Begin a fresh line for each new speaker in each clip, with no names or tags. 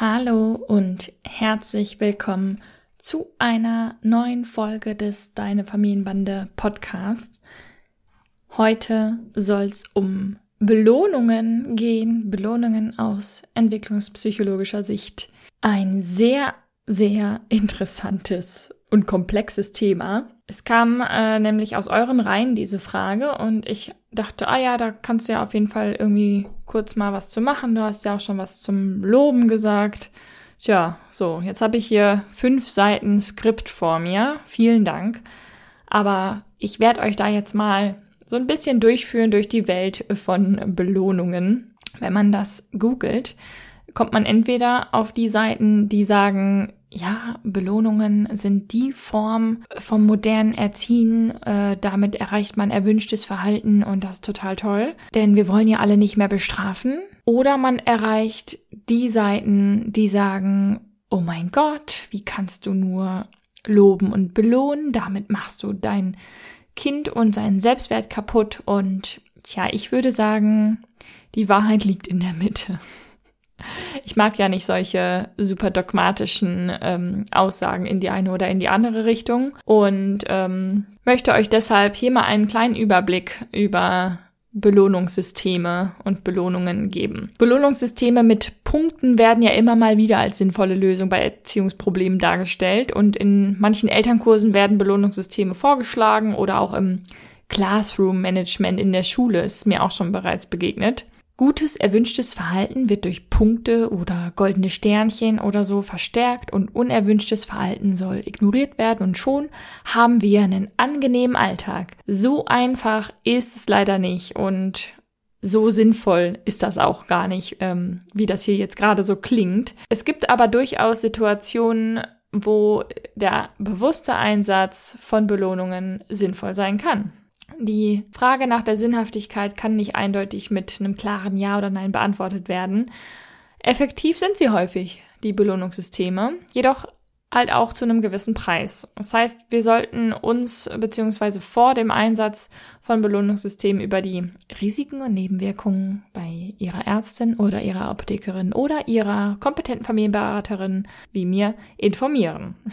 Hallo und herzlich willkommen zu einer neuen Folge des Deine Familienbande Podcasts. Heute soll es um Belohnungen gehen, Belohnungen aus entwicklungspsychologischer Sicht. Ein sehr, sehr interessantes und komplexes Thema. Es kam äh, nämlich aus euren Reihen diese Frage und ich dachte, ah ja, da kannst du ja auf jeden Fall irgendwie kurz mal was zu machen. Du hast ja auch schon was zum Loben gesagt. Tja, so, jetzt habe ich hier fünf Seiten Skript vor mir. Vielen Dank. Aber ich werde euch da jetzt mal so ein bisschen durchführen durch die Welt von Belohnungen. Wenn man das googelt, kommt man entweder auf die Seiten, die sagen, ja, Belohnungen sind die Form vom modernen Erziehen. Äh, damit erreicht man erwünschtes Verhalten und das ist total toll. Denn wir wollen ja alle nicht mehr bestrafen. Oder man erreicht die Seiten, die sagen, oh mein Gott, wie kannst du nur loben und belohnen? Damit machst du dein Kind und seinen Selbstwert kaputt. Und tja, ich würde sagen, die Wahrheit liegt in der Mitte. Ich mag ja nicht solche super dogmatischen ähm, Aussagen in die eine oder in die andere Richtung und ähm, möchte euch deshalb hier mal einen kleinen Überblick über Belohnungssysteme und Belohnungen geben. Belohnungssysteme mit Punkten werden ja immer mal wieder als sinnvolle Lösung bei Erziehungsproblemen dargestellt und in manchen Elternkursen werden Belohnungssysteme vorgeschlagen oder auch im Classroom Management in der Schule ist mir auch schon bereits begegnet. Gutes, erwünschtes Verhalten wird durch Punkte oder goldene Sternchen oder so verstärkt und unerwünschtes Verhalten soll ignoriert werden und schon haben wir einen angenehmen Alltag. So einfach ist es leider nicht und so sinnvoll ist das auch gar nicht, ähm, wie das hier jetzt gerade so klingt. Es gibt aber durchaus Situationen, wo der bewusste Einsatz von Belohnungen sinnvoll sein kann. Die Frage nach der Sinnhaftigkeit kann nicht eindeutig mit einem klaren Ja oder Nein beantwortet werden. Effektiv sind sie häufig, die Belohnungssysteme. Jedoch halt auch zu einem gewissen Preis. Das heißt, wir sollten uns beziehungsweise vor dem Einsatz von Belohnungssystemen über die Risiken und Nebenwirkungen bei ihrer Ärztin oder ihrer Apothekerin oder ihrer kompetenten Familienberaterin wie mir informieren.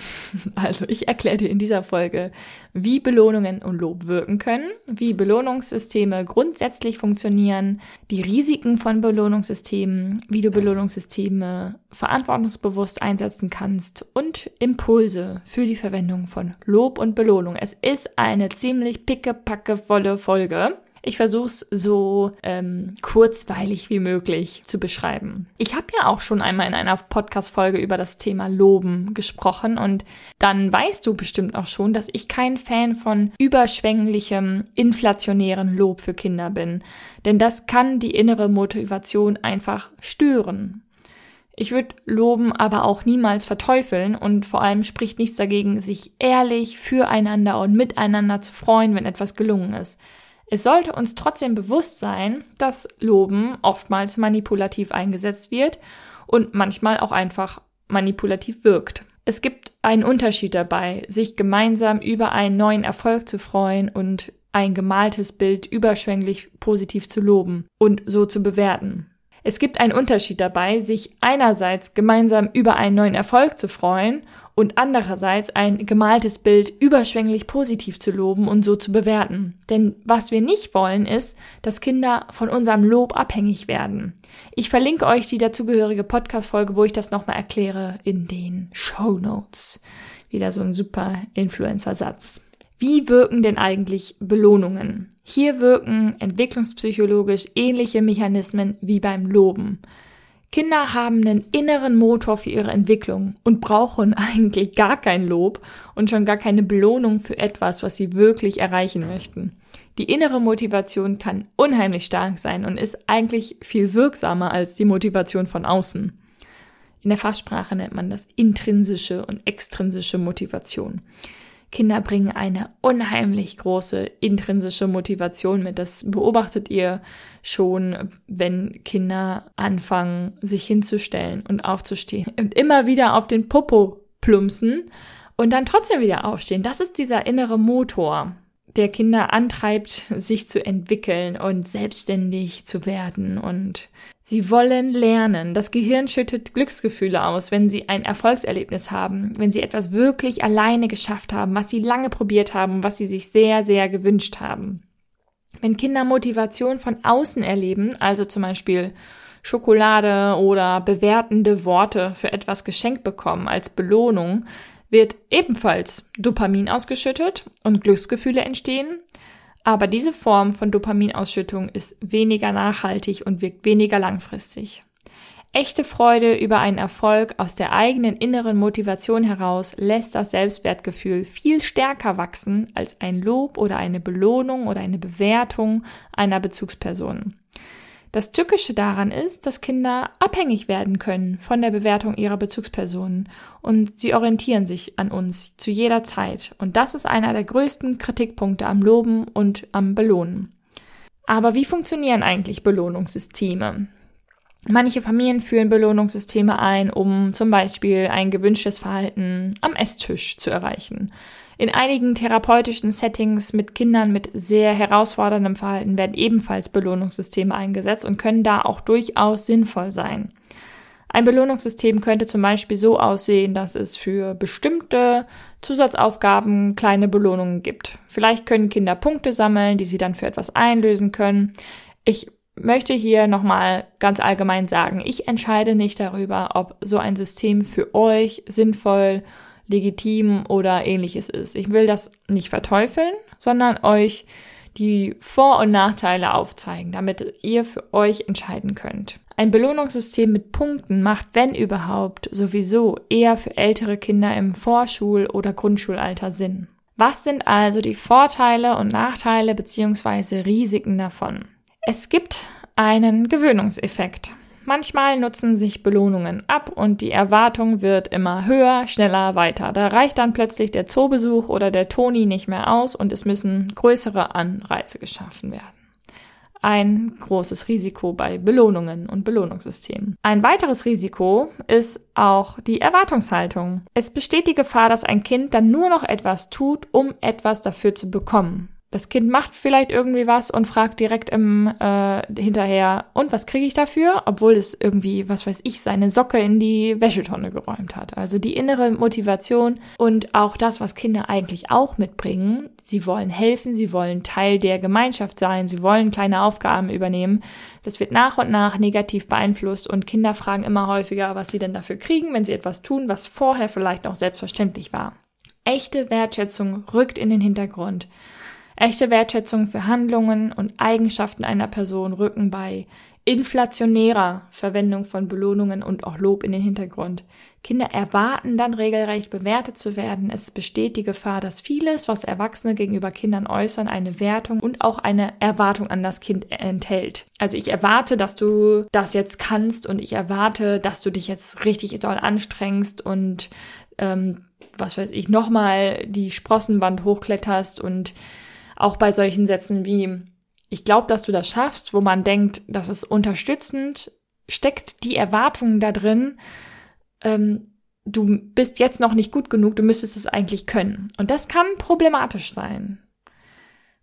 Also ich erkläre dir in dieser Folge, wie Belohnungen und Lob wirken können, wie Belohnungssysteme grundsätzlich funktionieren, die Risiken von Belohnungssystemen, wie du Belohnungssysteme verantwortungsbewusst einsetzen kannst und Impulse für die Verwendung von Lob und Belohnung. Es ist eine ziemlich pickepackevolle Folge. Ich versuche es so ähm, kurzweilig wie möglich zu beschreiben. Ich habe ja auch schon einmal in einer Podcast-Folge über das Thema Loben gesprochen und dann weißt du bestimmt auch schon, dass ich kein Fan von überschwänglichem, inflationären Lob für Kinder bin. Denn das kann die innere Motivation einfach stören. Ich würde Loben aber auch niemals verteufeln und vor allem spricht nichts dagegen, sich ehrlich füreinander und miteinander zu freuen, wenn etwas gelungen ist. Es sollte uns trotzdem bewusst sein, dass Loben oftmals manipulativ eingesetzt wird und manchmal auch einfach manipulativ wirkt. Es gibt einen Unterschied dabei, sich gemeinsam über einen neuen Erfolg zu freuen und ein gemaltes Bild überschwänglich positiv zu loben und so zu bewerten. Es gibt einen Unterschied dabei, sich einerseits gemeinsam über einen neuen Erfolg zu freuen und andererseits ein gemaltes Bild überschwänglich positiv zu loben und so zu bewerten. Denn was wir nicht wollen, ist, dass Kinder von unserem Lob abhängig werden. Ich verlinke euch die dazugehörige Podcast-Folge, wo ich das nochmal erkläre, in den Show Notes. Wieder so ein super Influencer-Satz. Wie wirken denn eigentlich Belohnungen? Hier wirken entwicklungspsychologisch ähnliche Mechanismen wie beim Loben. Kinder haben einen inneren Motor für ihre Entwicklung und brauchen eigentlich gar kein Lob und schon gar keine Belohnung für etwas, was sie wirklich erreichen möchten. Die innere Motivation kann unheimlich stark sein und ist eigentlich viel wirksamer als die Motivation von außen. In der Fachsprache nennt man das intrinsische und extrinsische Motivation. Kinder bringen eine unheimlich große intrinsische Motivation mit. Das beobachtet ihr schon, wenn Kinder anfangen, sich hinzustellen und aufzustehen und immer wieder auf den Popo plumpsen und dann trotzdem wieder aufstehen. Das ist dieser innere Motor, der Kinder antreibt, sich zu entwickeln und selbstständig zu werden. Und sie wollen lernen. Das Gehirn schüttet Glücksgefühle aus, wenn sie ein Erfolgserlebnis haben, wenn sie etwas wirklich alleine geschafft haben, was sie lange probiert haben, was sie sich sehr, sehr gewünscht haben. Wenn Kinder Motivation von außen erleben, also zum Beispiel Schokolade oder bewertende Worte für etwas geschenkt bekommen als Belohnung, wird ebenfalls Dopamin ausgeschüttet und Glücksgefühle entstehen. Aber diese Form von Dopaminausschüttung ist weniger nachhaltig und wirkt weniger langfristig. Echte Freude über einen Erfolg aus der eigenen inneren Motivation heraus lässt das Selbstwertgefühl viel stärker wachsen als ein Lob oder eine Belohnung oder eine Bewertung einer Bezugsperson. Das Tückische daran ist, dass Kinder abhängig werden können von der Bewertung ihrer Bezugspersonen und sie orientieren sich an uns zu jeder Zeit. Und das ist einer der größten Kritikpunkte am Loben und am Belohnen. Aber wie funktionieren eigentlich Belohnungssysteme? Manche Familien führen Belohnungssysteme ein, um zum Beispiel ein gewünschtes Verhalten am Esstisch zu erreichen. In einigen therapeutischen Settings mit Kindern mit sehr herausforderndem Verhalten werden ebenfalls Belohnungssysteme eingesetzt und können da auch durchaus sinnvoll sein. Ein Belohnungssystem könnte zum Beispiel so aussehen, dass es für bestimmte Zusatzaufgaben kleine Belohnungen gibt. Vielleicht können Kinder Punkte sammeln, die sie dann für etwas einlösen können. Ich möchte hier nochmal ganz allgemein sagen, ich entscheide nicht darüber, ob so ein System für euch sinnvoll legitim oder ähnliches ist. Ich will das nicht verteufeln, sondern euch die Vor- und Nachteile aufzeigen, damit ihr für euch entscheiden könnt. Ein Belohnungssystem mit Punkten macht, wenn überhaupt, sowieso eher für ältere Kinder im Vorschul- oder Grundschulalter Sinn. Was sind also die Vorteile und Nachteile bzw. Risiken davon? Es gibt einen Gewöhnungseffekt. Manchmal nutzen sich Belohnungen ab und die Erwartung wird immer höher, schneller, weiter. Da reicht dann plötzlich der Zoobesuch oder der Toni nicht mehr aus und es müssen größere Anreize geschaffen werden. Ein großes Risiko bei Belohnungen und Belohnungssystemen. Ein weiteres Risiko ist auch die Erwartungshaltung. Es besteht die Gefahr, dass ein Kind dann nur noch etwas tut, um etwas dafür zu bekommen. Das Kind macht vielleicht irgendwie was und fragt direkt im äh, hinterher, und was kriege ich dafür? Obwohl es irgendwie, was weiß ich, seine Socke in die Wäschetonne geräumt hat. Also die innere Motivation und auch das, was Kinder eigentlich auch mitbringen. Sie wollen helfen, sie wollen Teil der Gemeinschaft sein, sie wollen kleine Aufgaben übernehmen. Das wird nach und nach negativ beeinflusst und Kinder fragen immer häufiger, was sie denn dafür kriegen, wenn sie etwas tun, was vorher vielleicht noch selbstverständlich war. Echte Wertschätzung rückt in den Hintergrund. Echte Wertschätzung für Handlungen und Eigenschaften einer Person rücken bei inflationärer Verwendung von Belohnungen und auch Lob in den Hintergrund. Kinder erwarten dann regelrecht bewertet zu werden. Es besteht die Gefahr, dass vieles, was Erwachsene gegenüber Kindern äußern, eine Wertung und auch eine Erwartung an das Kind enthält. Also ich erwarte, dass du das jetzt kannst und ich erwarte, dass du dich jetzt richtig doll anstrengst und ähm, was weiß ich, nochmal die Sprossenwand hochkletterst und auch bei solchen Sätzen wie, ich glaube, dass du das schaffst, wo man denkt, das ist unterstützend, steckt die Erwartung da drin, ähm, du bist jetzt noch nicht gut genug, du müsstest es eigentlich können. Und das kann problematisch sein.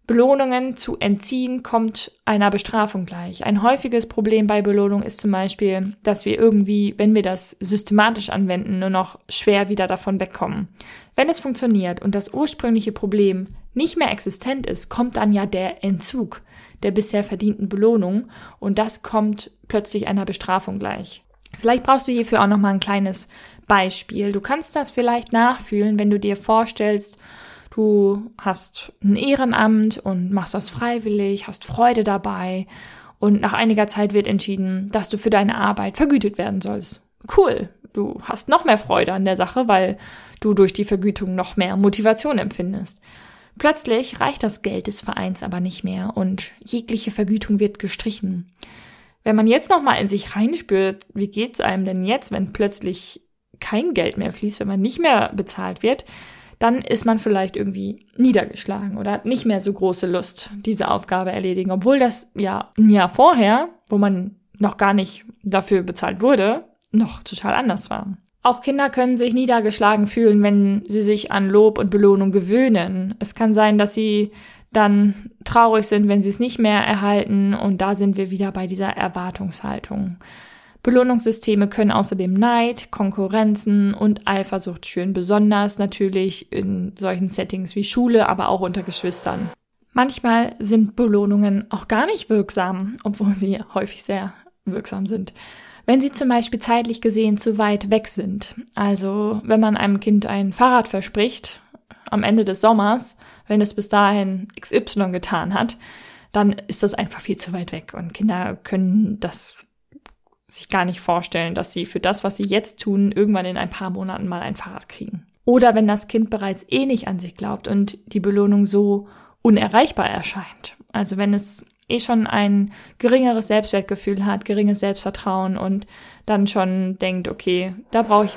Belohnungen zu entziehen kommt einer Bestrafung gleich. Ein häufiges Problem bei Belohnung ist zum Beispiel, dass wir irgendwie, wenn wir das systematisch anwenden, nur noch schwer wieder davon wegkommen. Wenn es funktioniert und das ursprüngliche Problem nicht mehr existent ist, kommt dann ja der Entzug der bisher verdienten Belohnung und das kommt plötzlich einer Bestrafung gleich. Vielleicht brauchst du hierfür auch noch mal ein kleines Beispiel. Du kannst das vielleicht nachfühlen, wenn du dir vorstellst, du hast ein Ehrenamt und machst das freiwillig, hast Freude dabei und nach einiger Zeit wird entschieden, dass du für deine Arbeit vergütet werden sollst. Cool, du hast noch mehr Freude an der Sache, weil du durch die Vergütung noch mehr Motivation empfindest. Plötzlich reicht das Geld des Vereins aber nicht mehr und jegliche Vergütung wird gestrichen. Wenn man jetzt noch mal in sich reinspürt, wie geht's einem denn jetzt, wenn plötzlich kein Geld mehr fließt, wenn man nicht mehr bezahlt wird, dann ist man vielleicht irgendwie niedergeschlagen oder hat nicht mehr so große Lust, diese Aufgabe erledigen, obwohl das ja ein Jahr vorher, wo man noch gar nicht dafür bezahlt wurde, noch total anders war. Auch Kinder können sich niedergeschlagen fühlen, wenn sie sich an Lob und Belohnung gewöhnen. Es kann sein, dass sie dann traurig sind, wenn sie es nicht mehr erhalten. Und da sind wir wieder bei dieser Erwartungshaltung. Belohnungssysteme können außerdem Neid, Konkurrenzen und Eifersucht schüren, besonders natürlich in solchen Settings wie Schule, aber auch unter Geschwistern. Manchmal sind Belohnungen auch gar nicht wirksam, obwohl sie häufig sehr wirksam sind. Wenn sie zum Beispiel zeitlich gesehen zu weit weg sind, also wenn man einem Kind ein Fahrrad verspricht, am Ende des Sommers, wenn es bis dahin XY getan hat, dann ist das einfach viel zu weit weg und Kinder können das sich gar nicht vorstellen, dass sie für das, was sie jetzt tun, irgendwann in ein paar Monaten mal ein Fahrrad kriegen. Oder wenn das Kind bereits eh nicht an sich glaubt und die Belohnung so unerreichbar erscheint. Also wenn es eh schon ein geringeres Selbstwertgefühl hat, geringes Selbstvertrauen und dann schon denkt, okay, da brauche ich.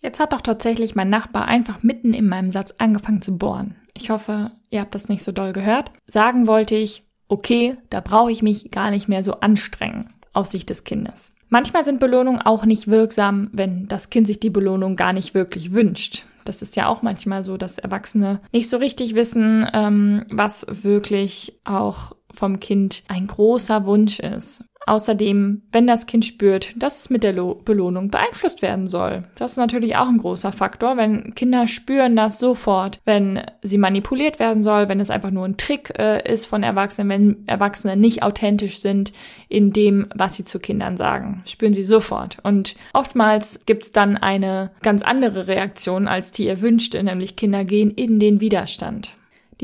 Jetzt hat doch tatsächlich mein Nachbar einfach mitten in meinem Satz angefangen zu bohren. Ich hoffe, ihr habt das nicht so doll gehört. Sagen wollte ich, okay, da brauche ich mich gar nicht mehr so anstrengen aus Sicht des Kindes. Manchmal sind Belohnungen auch nicht wirksam, wenn das Kind sich die Belohnung gar nicht wirklich wünscht. Das ist ja auch manchmal so, dass Erwachsene nicht so richtig wissen, ähm, was wirklich auch vom Kind ein großer Wunsch ist. Außerdem, wenn das Kind spürt, dass es mit der Lo Belohnung beeinflusst werden soll. Das ist natürlich auch ein großer Faktor, wenn Kinder spüren das sofort, wenn sie manipuliert werden soll, wenn es einfach nur ein Trick äh, ist von Erwachsenen, wenn Erwachsene nicht authentisch sind in dem, was sie zu Kindern sagen. Spüren sie sofort. Und oftmals gibt es dann eine ganz andere Reaktion, als die ihr wünschte, nämlich Kinder gehen in den Widerstand.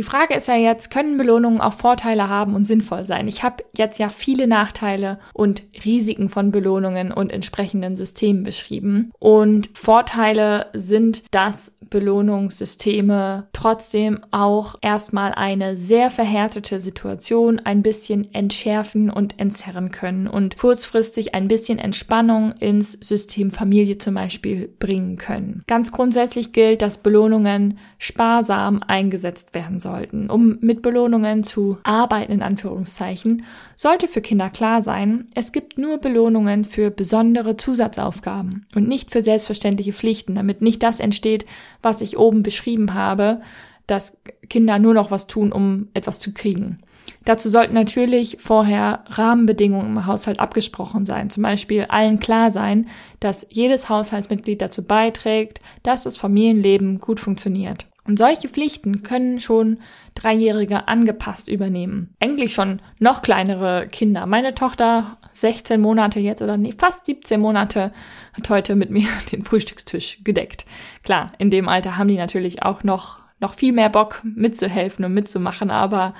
Die Frage ist ja jetzt, können Belohnungen auch Vorteile haben und sinnvoll sein? Ich habe jetzt ja viele Nachteile und Risiken von Belohnungen und entsprechenden Systemen beschrieben. Und Vorteile sind, dass Belohnungssysteme trotzdem auch erstmal eine sehr verhärtete Situation ein bisschen entschärfen und entzerren können und kurzfristig ein bisschen Entspannung ins System Familie zum Beispiel bringen können. Ganz grundsätzlich gilt, dass Belohnungen sparsam eingesetzt werden sollten. Um mit Belohnungen zu arbeiten, in Anführungszeichen, sollte für Kinder klar sein, es gibt nur Belohnungen für besondere Zusatzaufgaben und nicht für selbstverständliche Pflichten, damit nicht das entsteht, was ich oben beschrieben habe, dass Kinder nur noch was tun, um etwas zu kriegen. Dazu sollten natürlich vorher Rahmenbedingungen im Haushalt abgesprochen sein. Zum Beispiel allen klar sein, dass jedes Haushaltsmitglied dazu beiträgt, dass das Familienleben gut funktioniert. Und solche Pflichten können schon Dreijährige angepasst übernehmen. Eigentlich schon noch kleinere Kinder. Meine Tochter, 16 Monate jetzt oder nee, fast 17 Monate, hat heute mit mir den Frühstückstisch gedeckt. Klar, in dem Alter haben die natürlich auch noch noch viel mehr Bock mitzuhelfen und mitzumachen, aber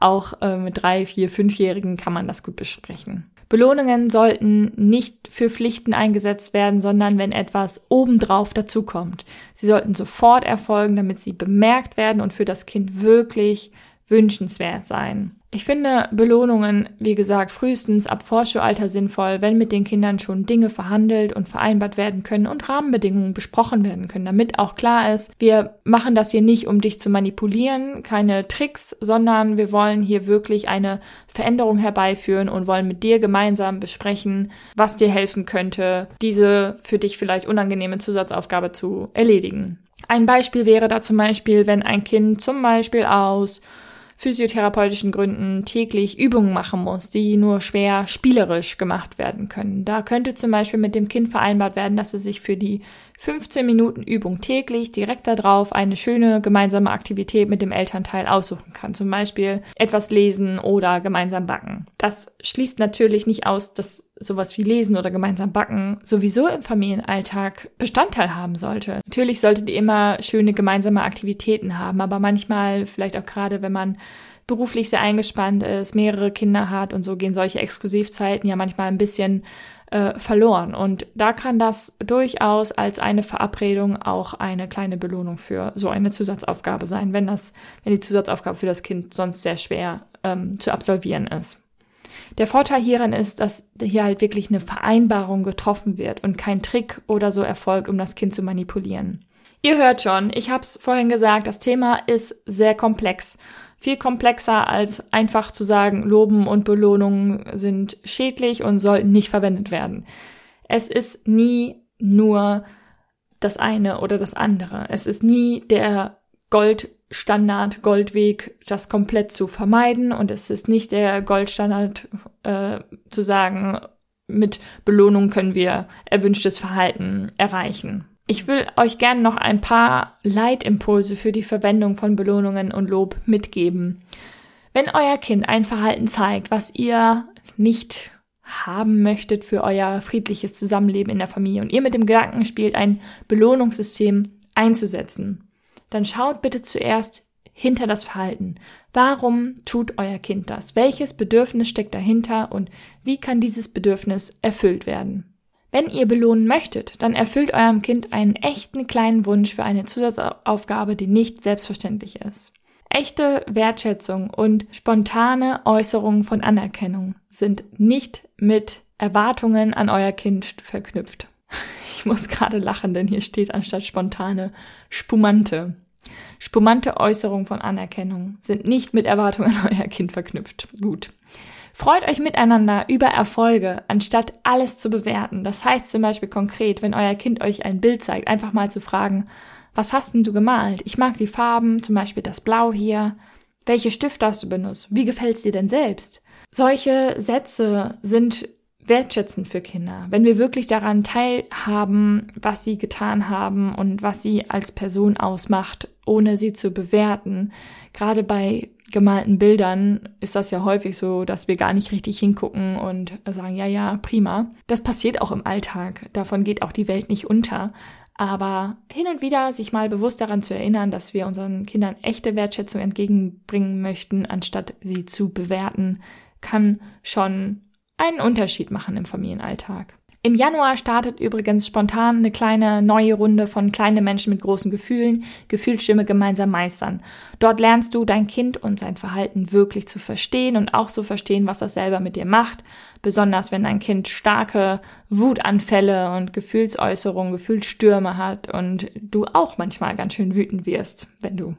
auch äh, mit drei, vier, fünfjährigen kann man das gut besprechen. Belohnungen sollten nicht für Pflichten eingesetzt werden, sondern wenn etwas obendrauf dazukommt. Sie sollten sofort erfolgen, damit sie bemerkt werden und für das Kind wirklich wünschenswert sein. Ich finde Belohnungen, wie gesagt, frühestens ab Vorschulalter sinnvoll, wenn mit den Kindern schon Dinge verhandelt und vereinbart werden können und Rahmenbedingungen besprochen werden können, damit auch klar ist, wir machen das hier nicht, um dich zu manipulieren, keine Tricks, sondern wir wollen hier wirklich eine Veränderung herbeiführen und wollen mit dir gemeinsam besprechen, was dir helfen könnte, diese für dich vielleicht unangenehme Zusatzaufgabe zu erledigen. Ein Beispiel wäre da zum Beispiel, wenn ein Kind zum Beispiel aus physiotherapeutischen Gründen täglich Übungen machen muss, die nur schwer spielerisch gemacht werden können. Da könnte zum Beispiel mit dem Kind vereinbart werden, dass es sich für die 15 Minuten Übung täglich direkt darauf eine schöne gemeinsame Aktivität mit dem Elternteil aussuchen kann. Zum Beispiel etwas lesen oder gemeinsam backen. Das schließt natürlich nicht aus, dass sowas wie Lesen oder gemeinsam backen sowieso im Familienalltag Bestandteil haben sollte. Natürlich solltet ihr immer schöne gemeinsame Aktivitäten haben, aber manchmal, vielleicht auch gerade wenn man beruflich sehr eingespannt ist, mehrere Kinder hat und so gehen solche Exklusivzeiten ja manchmal ein bisschen äh, verloren. Und da kann das durchaus als eine Verabredung auch eine kleine Belohnung für so eine Zusatzaufgabe sein, wenn das, wenn die Zusatzaufgabe für das Kind sonst sehr schwer ähm, zu absolvieren ist. Der Vorteil hieran ist, dass hier halt wirklich eine Vereinbarung getroffen wird und kein Trick oder so erfolgt, um das Kind zu manipulieren. Ihr hört schon, ich habe es vorhin gesagt, das Thema ist sehr komplex. Viel komplexer als einfach zu sagen, Loben und Belohnungen sind schädlich und sollten nicht verwendet werden. Es ist nie nur das eine oder das andere. Es ist nie der Goldstandard, Goldweg, das komplett zu vermeiden und es ist nicht der Goldstandard äh, zu sagen, mit Belohnung können wir erwünschtes Verhalten erreichen. Ich will euch gerne noch ein paar Leitimpulse für die Verwendung von Belohnungen und Lob mitgeben. Wenn euer Kind ein Verhalten zeigt, was ihr nicht haben möchtet für euer friedliches Zusammenleben in der Familie und ihr mit dem Gedanken spielt, ein Belohnungssystem einzusetzen, dann schaut bitte zuerst hinter das Verhalten. Warum tut euer Kind das? Welches Bedürfnis steckt dahinter und wie kann dieses Bedürfnis erfüllt werden? Wenn ihr belohnen möchtet, dann erfüllt eurem Kind einen echten kleinen Wunsch für eine Zusatzaufgabe, die nicht selbstverständlich ist. Echte Wertschätzung und spontane Äußerungen von Anerkennung sind nicht mit Erwartungen an euer Kind verknüpft. Ich muss gerade lachen, denn hier steht anstatt spontane spumante. Spumante Äußerungen von Anerkennung sind nicht mit Erwartungen an euer Kind verknüpft. Gut. Freut euch miteinander über Erfolge, anstatt alles zu bewerten. Das heißt zum Beispiel konkret, wenn euer Kind euch ein Bild zeigt, einfach mal zu fragen, was hast denn du gemalt? Ich mag die Farben, zum Beispiel das Blau hier. Welche Stifte hast du benutzt? Wie gefällt's dir denn selbst? Solche Sätze sind wertschätzend für Kinder. Wenn wir wirklich daran teilhaben, was sie getan haben und was sie als Person ausmacht, ohne sie zu bewerten. Gerade bei gemalten Bildern ist das ja häufig so, dass wir gar nicht richtig hingucken und sagen, ja, ja, prima. Das passiert auch im Alltag. Davon geht auch die Welt nicht unter. Aber hin und wieder sich mal bewusst daran zu erinnern, dass wir unseren Kindern echte Wertschätzung entgegenbringen möchten, anstatt sie zu bewerten, kann schon einen Unterschied machen im Familienalltag. Im Januar startet übrigens spontan eine kleine neue Runde von kleine Menschen mit großen Gefühlen, Gefühlsstimme gemeinsam meistern. Dort lernst du dein Kind und sein Verhalten wirklich zu verstehen und auch zu verstehen, was das selber mit dir macht. Besonders wenn dein Kind starke Wutanfälle und Gefühlsäußerungen, Gefühlsstürme hat und du auch manchmal ganz schön wütend wirst, wenn du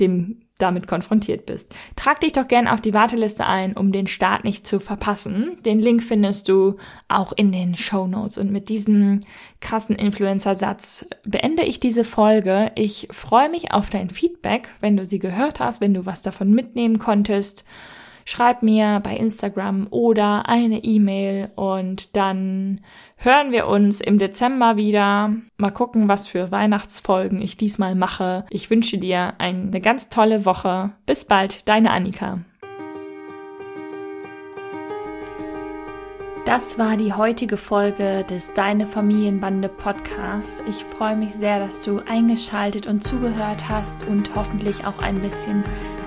dem damit konfrontiert bist. Trag dich doch gern auf die Warteliste ein, um den Start nicht zu verpassen. Den Link findest du auch in den Show Notes. Und mit diesem krassen Influencer-Satz beende ich diese Folge. Ich freue mich auf dein Feedback, wenn du sie gehört hast, wenn du was davon mitnehmen konntest schreib mir bei Instagram oder eine E-Mail und dann hören wir uns im Dezember wieder. Mal gucken, was für Weihnachtsfolgen ich diesmal mache. Ich wünsche dir eine ganz tolle Woche. Bis bald, deine Annika. Das war die heutige Folge des Deine Familienbande Podcasts. Ich freue mich sehr, dass du eingeschaltet und zugehört hast und hoffentlich auch ein bisschen